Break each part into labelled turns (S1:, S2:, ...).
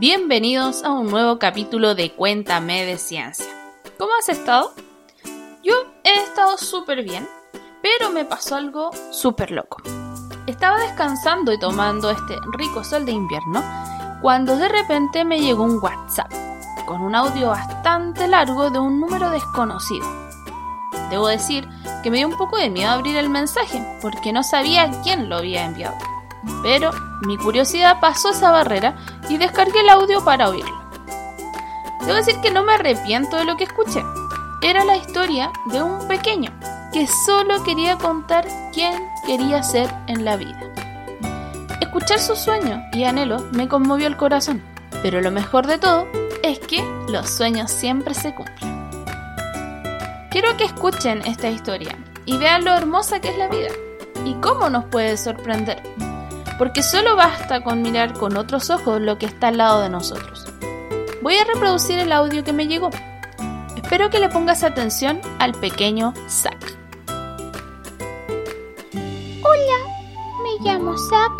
S1: Bienvenidos a un nuevo capítulo de Cuéntame de Ciencia. ¿Cómo has estado? Yo he estado súper bien, pero me pasó algo súper loco. Estaba descansando y tomando este rico sol de invierno cuando de repente me llegó un WhatsApp con un audio bastante largo de un número desconocido. Debo decir que me dio un poco de miedo abrir el mensaje porque no sabía quién lo había enviado. Pero mi curiosidad pasó esa barrera y descargué el audio para oírlo. Debo decir que no me arrepiento de lo que escuché. Era la historia de un pequeño que solo quería contar quién quería ser en la vida. Escuchar sus sueños y anhelos me conmovió el corazón, pero lo mejor de todo es que los sueños siempre se cumplen. Quiero que escuchen esta historia y vean lo hermosa que es la vida y cómo nos puede sorprender porque solo basta con mirar con otros ojos lo que está al lado de nosotros. Voy a reproducir el audio que me llegó. Espero que le pongas atención al pequeño Zack.
S2: Hola, me llamo Zack.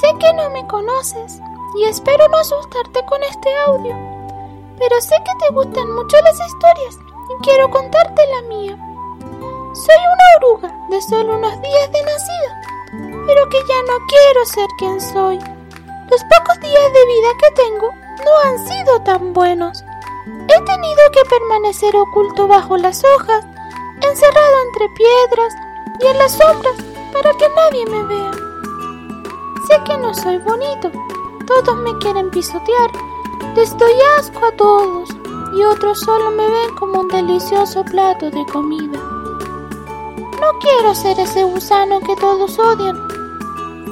S2: Sé que no me conoces y espero no asustarte con este audio, pero sé que te gustan mucho las historias y quiero contarte la mía. Soy una oruga de solo unos días de nacida, pero que ya no quiero ser quien soy. Los pocos días de vida que tengo no han sido tan buenos. He tenido que permanecer oculto bajo las hojas, encerrado entre piedras y en las sombras para que nadie me vea. Sé que no soy bonito, todos me quieren pisotear, les doy asco a todos y otros solo me ven como un delicioso plato de comida. No quiero ser ese gusano que todos odian.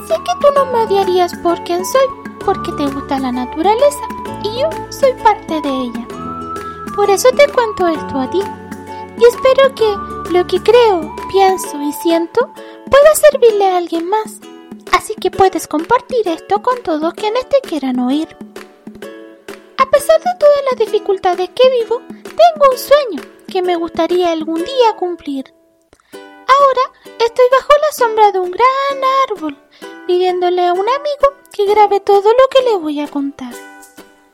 S2: Sé que tú no me odiarías por quien soy, porque te gusta la naturaleza y yo soy parte de ella. Por eso te cuento esto a ti y espero que lo que creo, pienso y siento pueda servirle a alguien más. Así que puedes compartir esto con todos quienes te quieran oír. A pesar de todas las dificultades que vivo, tengo un sueño que me gustaría algún día cumplir. Ahora estoy bajo la sombra de un gran árbol, pidiéndole a un amigo que grabe todo lo que le voy a contar.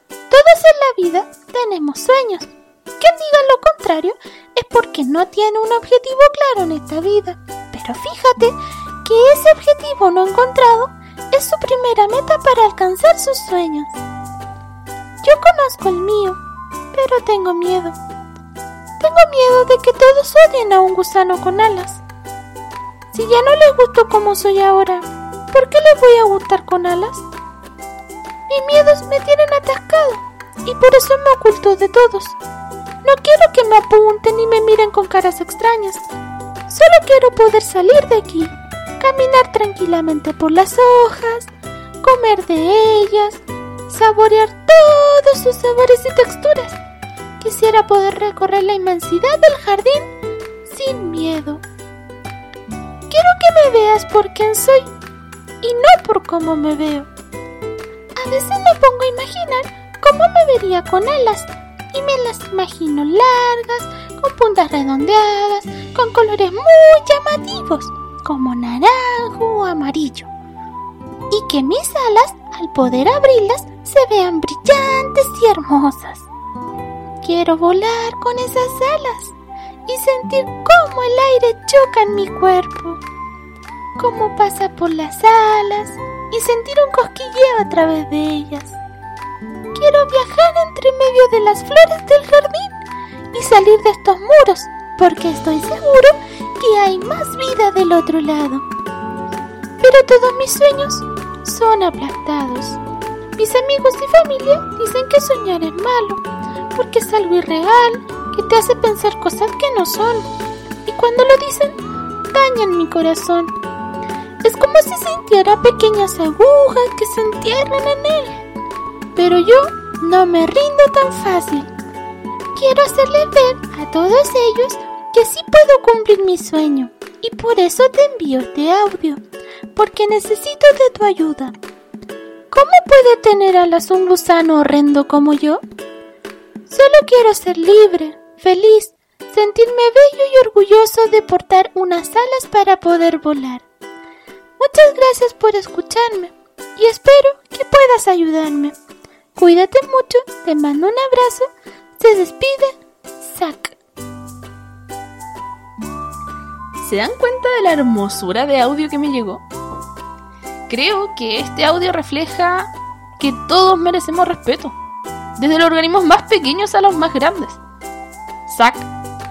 S2: Todos en la vida tenemos sueños. Quien diga lo contrario es porque no tiene un objetivo claro en esta vida. Pero fíjate que ese objetivo no encontrado es su primera meta para alcanzar sus sueños. Yo conozco el mío, pero tengo miedo. Tengo miedo de que todos odien a un gusano con alas. Si ya no les gusto como soy ahora, ¿por qué les voy a gustar con alas? Mis miedos me tienen atascado y por eso me oculto de todos. No quiero que me apunten y me miren con caras extrañas. Solo quiero poder salir de aquí, caminar tranquilamente por las hojas, comer de ellas, saborear todos sus sabores y texturas. Quisiera poder recorrer la inmensidad del jardín sin miedo. Quiero que me veas por quien soy y no por cómo me veo. A veces me pongo a imaginar cómo me vería con alas y me las imagino largas, con puntas redondeadas, con colores muy llamativos, como naranjo o amarillo. Y que mis alas, al poder abrirlas, se vean brillantes y hermosas. Quiero volar con esas alas y sentir cómo el aire choca en mi cuerpo, cómo pasa por las alas y sentir un cosquilleo a través de ellas. Quiero viajar entre medio de las flores del jardín y salir de estos muros, porque estoy seguro que hay más vida del otro lado. Pero todos mis sueños son aplastados. Mis amigos y familia dicen que soñar es malo, porque es algo irreal, que te hace pensar cosas que no son. Y cuando lo dicen, dañan mi corazón. Es como si sintiera pequeñas agujas que se entierran en él. Pero yo no me rindo tan fácil. Quiero hacerles ver a todos ellos que sí puedo cumplir mi sueño. Y por eso te envío este audio, porque necesito de tu ayuda. ¿Cómo puede tener alas un gusano horrendo como yo? Solo quiero ser libre, feliz, sentirme bello y orgulloso de portar unas alas para poder volar. Muchas gracias por escucharme y espero que puedas ayudarme. Cuídate mucho, te mando un abrazo, se despide, Zack.
S1: ¿Se dan cuenta de la hermosura de audio que me llegó? Creo que este audio refleja que todos merecemos respeto, desde los organismos más pequeños a los más grandes. Zack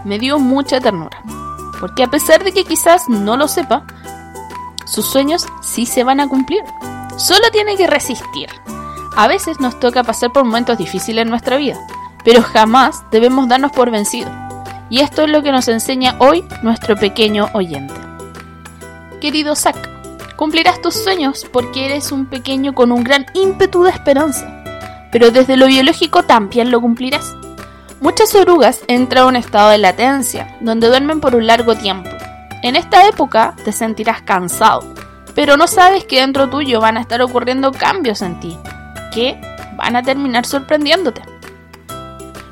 S1: me dio mucha ternura, porque a pesar de que quizás no lo sepa, sus sueños sí se van a cumplir. Solo tiene que resistir. A veces nos toca pasar por momentos difíciles en nuestra vida, pero jamás debemos darnos por vencidos. Y esto es lo que nos enseña hoy nuestro pequeño oyente. Querido Zack, cumplirás tus sueños porque eres un pequeño con un gran ímpetu de esperanza, pero desde lo biológico también lo cumplirás. Muchas orugas entran a un estado de latencia, donde duermen por un largo tiempo. En esta época te sentirás cansado, pero no sabes que dentro tuyo van a estar ocurriendo cambios en ti, que van a terminar sorprendiéndote.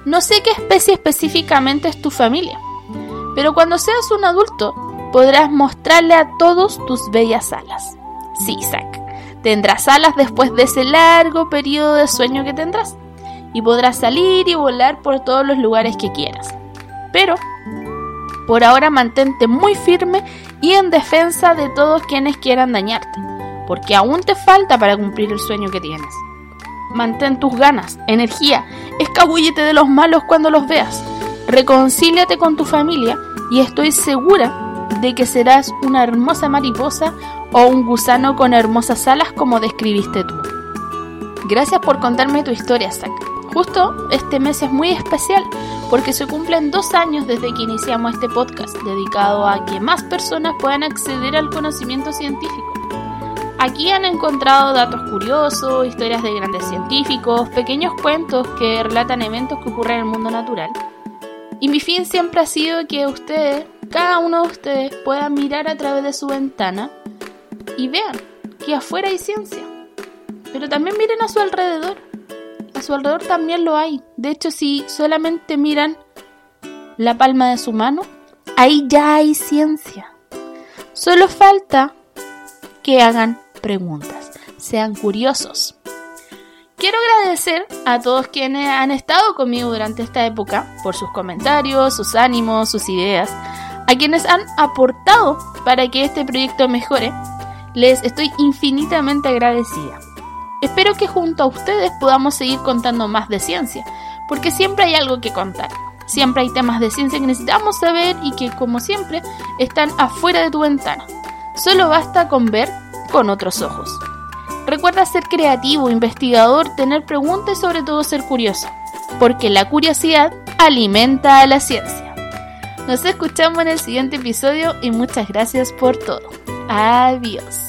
S1: No sé qué especie específicamente es tu familia, pero cuando seas un adulto podrás mostrarle a todos tus bellas alas. Sí, Zack, tendrás alas después de ese largo periodo de sueño que tendrás y podrás salir y volar por todos los lugares que quieras. Pero, por ahora mantente muy firme y en defensa de todos quienes quieran dañarte, porque aún te falta para cumplir el sueño que tienes. Mantén tus ganas, energía, escabúllete de los malos cuando los veas, reconcíliate con tu familia y estoy segura de que serás una hermosa mariposa o un gusano con hermosas alas como describiste tú. Gracias por contarme tu historia, Zack. Justo este mes es muy especial porque se cumplen dos años desde que iniciamos este podcast dedicado a que más personas puedan acceder al conocimiento científico. Aquí han encontrado datos curiosos, historias de grandes científicos, pequeños cuentos que relatan eventos que ocurren en el mundo natural. Y mi fin siempre ha sido que ustedes, cada uno de ustedes, puedan mirar a través de su ventana y vean que afuera hay ciencia. Pero también miren a su alrededor. A su alrededor también lo hay. De hecho, si solamente miran la palma de su mano, ahí ya hay ciencia. Solo falta que hagan preguntas, sean curiosos. Quiero agradecer a todos quienes han estado conmigo durante esta época por sus comentarios, sus ánimos, sus ideas, a quienes han aportado para que este proyecto mejore. Les estoy infinitamente agradecida. Espero que junto a ustedes podamos seguir contando más de ciencia, porque siempre hay algo que contar. Siempre hay temas de ciencia que necesitamos saber y que, como siempre, están afuera de tu ventana. Solo basta con ver con otros ojos. Recuerda ser creativo, investigador, tener preguntas y sobre todo ser curioso, porque la curiosidad alimenta a la ciencia. Nos escuchamos en el siguiente episodio y muchas gracias por todo. Adiós.